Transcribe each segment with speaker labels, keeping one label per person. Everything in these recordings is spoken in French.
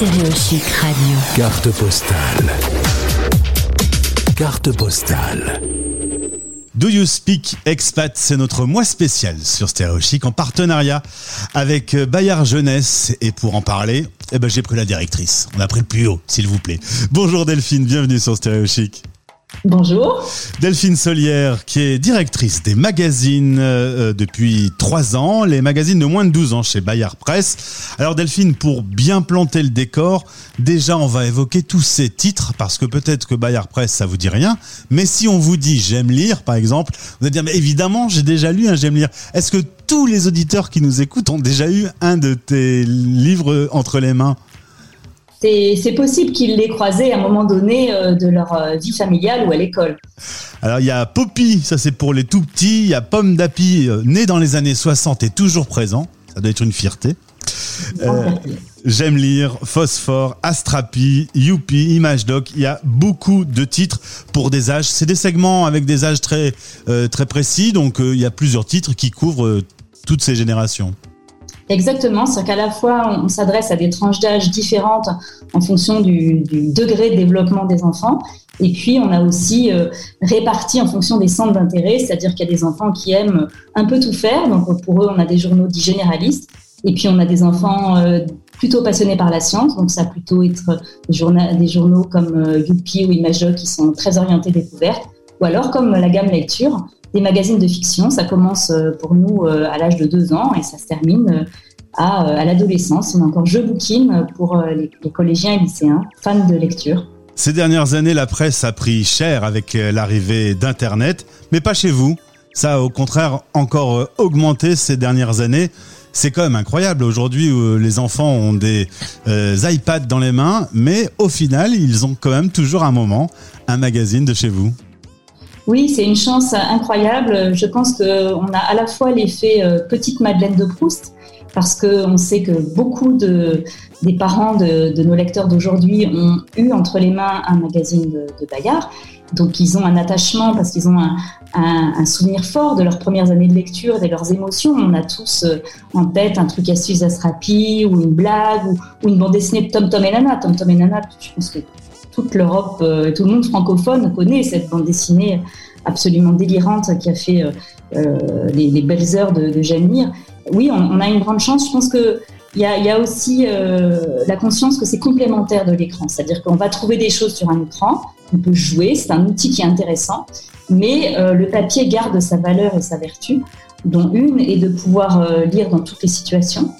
Speaker 1: Stéréochic Radio.
Speaker 2: Carte postale. Carte postale.
Speaker 3: Do You Speak Expat, c'est notre mois spécial sur Stéréochic en partenariat avec Bayard Jeunesse. Et pour en parler, eh ben, j'ai pris la directrice. On a pris le plus haut, s'il vous plaît. Bonjour Delphine, bienvenue sur Stéréochic.
Speaker 4: Bonjour.
Speaker 3: Delphine Solière, qui est directrice des magazines euh, depuis trois ans, les magazines de moins de 12 ans chez Bayard Presse. Alors Delphine, pour bien planter le décor, déjà on va évoquer tous ces titres, parce que peut-être que Bayard Presse, ça vous dit rien, mais si on vous dit j'aime lire, par exemple, vous allez dire, mais évidemment, j'ai déjà lu un j'aime lire. Est-ce que tous les auditeurs qui nous écoutent ont déjà eu un de tes livres entre les mains?
Speaker 4: C'est possible qu'ils l'aient croisé à un moment donné euh, de leur euh, vie familiale ou à l'école.
Speaker 3: Alors il y a Poppy, ça c'est pour les tout petits. Il y a Pomme d'Api, euh, né dans les années 60 et toujours présent. Ça doit être une fierté. J'aime lire, Phosphore, Astrapi, Youpi, Image Doc. Il y a beaucoup de titres pour des âges. C'est des segments avec des âges très très précis, donc il y a plusieurs titres qui couvrent toutes ces générations.
Speaker 4: Exactement, c'est qu'à la fois on s'adresse à des tranches d'âge différentes en fonction du, degré de développement des enfants, et puis on a aussi euh, réparti en fonction des centres d'intérêt, c'est-à-dire qu'il y a des enfants qui aiment un peu tout faire, donc pour eux on a des journaux dits généralistes, et puis on a des enfants euh, plutôt passionnés par la science, donc ça va plutôt être des, journaux, comme euh, ou Imageoc qui sont très orientés découverte, ou alors comme la gamme lecture, des magazines de fiction. Ça commence euh, pour nous euh, à l'âge de deux ans et ça se termine euh, à, l'adolescence. On a encore Je bouquine pour les, collégiens et lycéens, fans de lecture.
Speaker 3: Ces dernières années, la presse a pris cher avec l'arrivée d'Internet, mais pas chez vous. Ça a au contraire encore augmenté ces dernières années. C'est quand même incroyable aujourd'hui où les enfants ont des iPads dans les mains, mais au final, ils ont quand même toujours un moment un magazine de chez vous.
Speaker 4: Oui, c'est une chance incroyable. Je pense qu'on a à la fois l'effet euh, petite Madeleine de Proust, parce qu'on sait que beaucoup de, des parents de, nos lecteurs d'aujourd'hui ont eu entre les mains un magazine de, Bayard. Donc ils ont un attachement parce qu'ils ont un, souvenir fort de leurs premières années de lecture de leurs émotions. On a tous euh, en tête un truc à Astrapi ou une blague ou, une bande dessinée de Tom Tom et Nana. Tom Tom et Nana, je pense que toute l'Europe, euh, tout le monde francophone connaît cette bande dessinée absolument délirante qui a fait euh, euh, les, belles heures de, de Oui, on, a une grande chance. Je pense que il y a, aussi la conscience que c'est complémentaire de l'écran, c'est-à-dire qu'on va trouver des choses sur un écran, on peut jouer, c'est un outil qui est intéressant, mais le papier garde sa valeur et sa vertu, dont une est de pouvoir lire dans toutes les situations,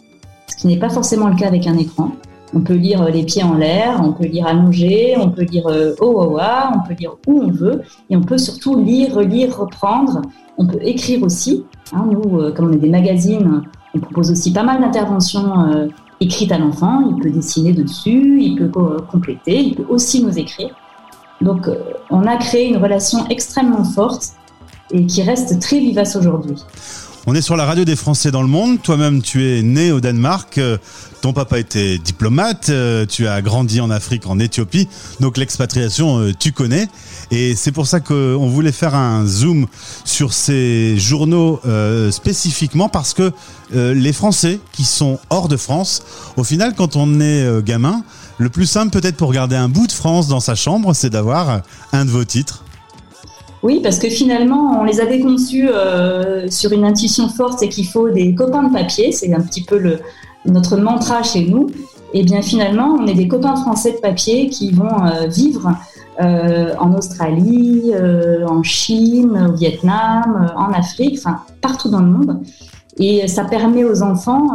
Speaker 4: ce qui n'est pas forcément le cas avec un écran. On peut lire les pieds en l'air, on peut lire allongé, on peut lire euh, oh, oh, oh, on peut lire où on veut, et on peut surtout lire, relire, reprendre. On peut écrire aussi. Hein, nous, euh, comme on est des magazines, on propose aussi pas mal d'interventions euh, écrites à l'enfant. Il peut dessiner dessus, il peut compléter, il peut aussi nous écrire. Donc, on a créé une relation extrêmement forte et qui reste très vivace aujourd'hui.
Speaker 3: On est sur la radio des Français dans le monde. Toi-même, tu es né au Danemark. Euh, ton papa était diplomate. Euh, tu as grandi en Afrique, en Éthiopie. Donc l'expatriation, euh, tu connais. Et c'est pour ça qu'on voulait faire un zoom sur ces journaux spécifiquement parce que les Français qui sont hors de France, au final, quand on est gamin, le plus simple peut-être pour garder un bout de France dans sa chambre, c'est d'avoir un de vos titres.
Speaker 4: Oui, parce que finalement, on les avait conçus euh, sur une intuition forte, c'est qu'il faut des copains de papier, c'est un petit peu le, notre mantra chez nous. Et bien finalement, on est des copains français de papier qui vont euh, vivre euh, en Australie, en Chine, au Vietnam, en Afrique, enfin partout dans le monde. Et ça permet aux enfants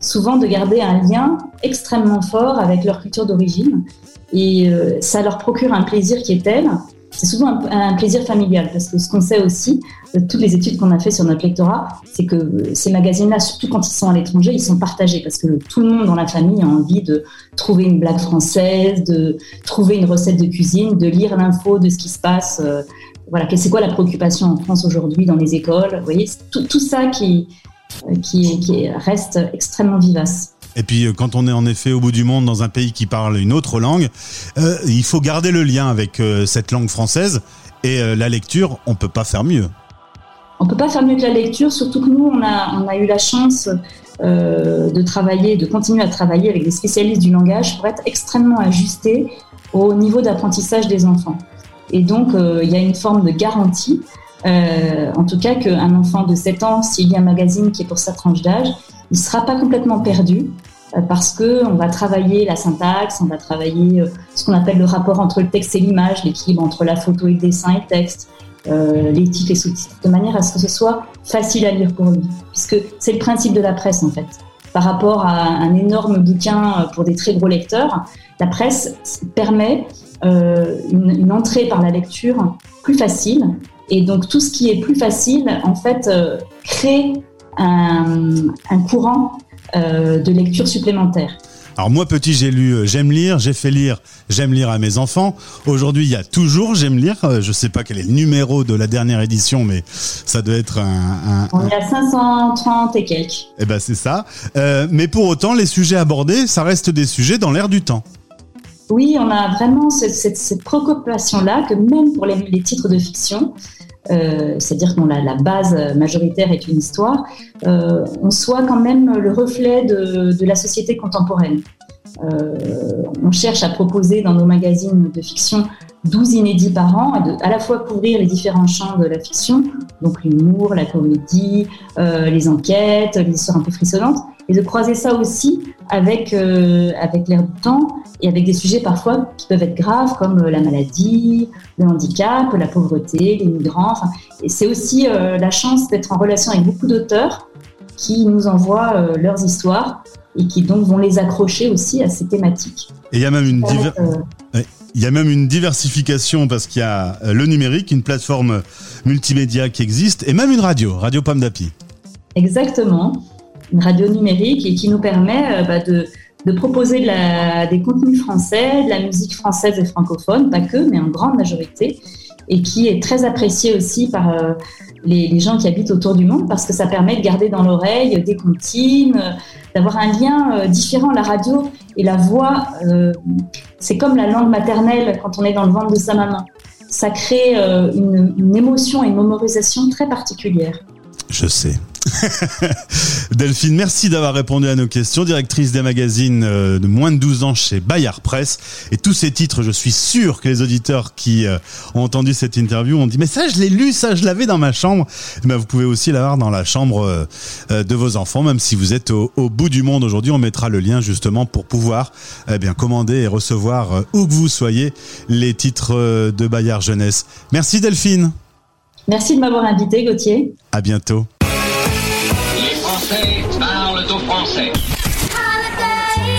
Speaker 4: souvent de garder un lien extrêmement fort avec leur culture d'origine. Et ça leur procure un plaisir qui est tel c'est souvent un, plaisir familial parce que ce qu'on sait aussi de toutes les études qu'on a fait sur notre lectorat, c'est que ces magazines-là, surtout quand ils sont à l'étranger, ils sont partagés parce que tout le monde dans la famille a envie de trouver une blague française, de trouver une recette de cuisine, de lire l'info de ce qui se passe. Euh, voilà, c'est quoi la préoccupation en France aujourd'hui dans les écoles Vous voyez, tout, ça qui, qui reste extrêmement vivace.
Speaker 3: Et puis euh, quand on est en effet au bout du monde dans un pays qui parle une autre langue, euh, il faut garder le lien avec euh, cette langue française et la lecture, on peut pas faire mieux.
Speaker 4: On peut pas faire mieux que la lecture, surtout que nous, on a, eu la chance de travailler, de continuer à travailler avec des spécialistes du langage pour être extrêmement ajusté au niveau d'apprentissage des enfants. Et donc, il y a une forme de garantie en tout cas, qu'un enfant de 7 ans, s'il y a un magazine qui est pour sa tranche d'âge, il ne sera pas complètement perdu euh, parce qu'on va travailler la syntaxe, on va travailler euh, ce qu'on appelle le rapport entre le texte et l'image, l'équilibre entre la photo et dessin et texte, les titres et sous-titres, de manière à ce que ce soit facile à lire pour lui, puisque c'est le principe de la presse en fait. Par rapport à un énorme bouquin pour des très gros lecteurs, la presse permet une entrée par la lecture plus facile et donc tout ce qui est plus facile, en fait, euh, crée un, courant euh, de lecture supplémentaire.
Speaker 3: Alors moi petit j'ai lu euh, J'aime lire, j'ai fait lire J'aime lire à mes enfants. Aujourd'hui il y a toujours J'aime lire. Je sais pas quel est le numéro de la dernière édition mais ça doit être un...
Speaker 4: On est à 530 et quelques.
Speaker 3: Eh ben c'est ça. mais pour autant les sujets abordés ça reste des sujets dans l'air du temps.
Speaker 4: Oui, on a vraiment cette, préoccupation-là que même pour les titres de fiction, euh, c'est-à-dire que la, base majoritaire est une histoire, euh, on soit quand même le reflet de, la société contemporaine. Euh, on cherche à proposer dans nos magazines de fiction 12 inédits par an, à la fois couvrir les différents champs de la fiction, donc l'humour, la comédie, les enquêtes, les histoires un peu frissonnantes, et de croiser ça aussi avec, avec l'air du temps et avec des sujets parfois qui peuvent être graves comme euh, la maladie, le handicap, la pauvreté, les migrants. et c'est aussi euh, la chance d'être en relation avec beaucoup d'auteurs qui nous envoient euh, leurs histoires et qui donc vont les accrocher aussi à ces thématiques.
Speaker 3: Et il y a même une Il y a même une diversification parce qu'il y a le numérique, une plateforme multimédia qui existe et même une radio, Radio Pomme d'Api.
Speaker 4: Exactement, une radio numérique et qui nous permet bah, de, proposer des contenus français, de la musique française et francophone, pas que, mais en grande majorité, et qui est très apprécié aussi par euh, les, gens qui habitent autour du monde parce que ça permet de garder dans l'oreille des comptines, euh, d'avoir un lien euh, différent. La radio et la voix, c'est comme la langue maternelle quand on est dans le ventre de sa maman. Ça crée une, une émotion et une mémorisation très particulière.
Speaker 3: Je sais. Delphine, merci d'avoir répondu à nos questions. Directrice des magazines euh, de moins de 12 ans chez Bayard Presse. Et tous ces titres, je suis sûr que les auditeurs qui euh, ont entendu cette interview ont dit mais ça je l'ai lu, ça je l'avais dans ma chambre. Eh ben, vous pouvez aussi l'avoir dans la chambre euh, de vos enfants, même si vous êtes au, bout du monde aujourd'hui. On mettra le lien justement pour pouvoir eh bien commander et recevoir où que vous soyez les titres de Bayard Jeunesse. Merci Delphine.
Speaker 4: Merci de m'avoir invité Gauthier.
Speaker 3: À bientôt.
Speaker 1: Parle au français.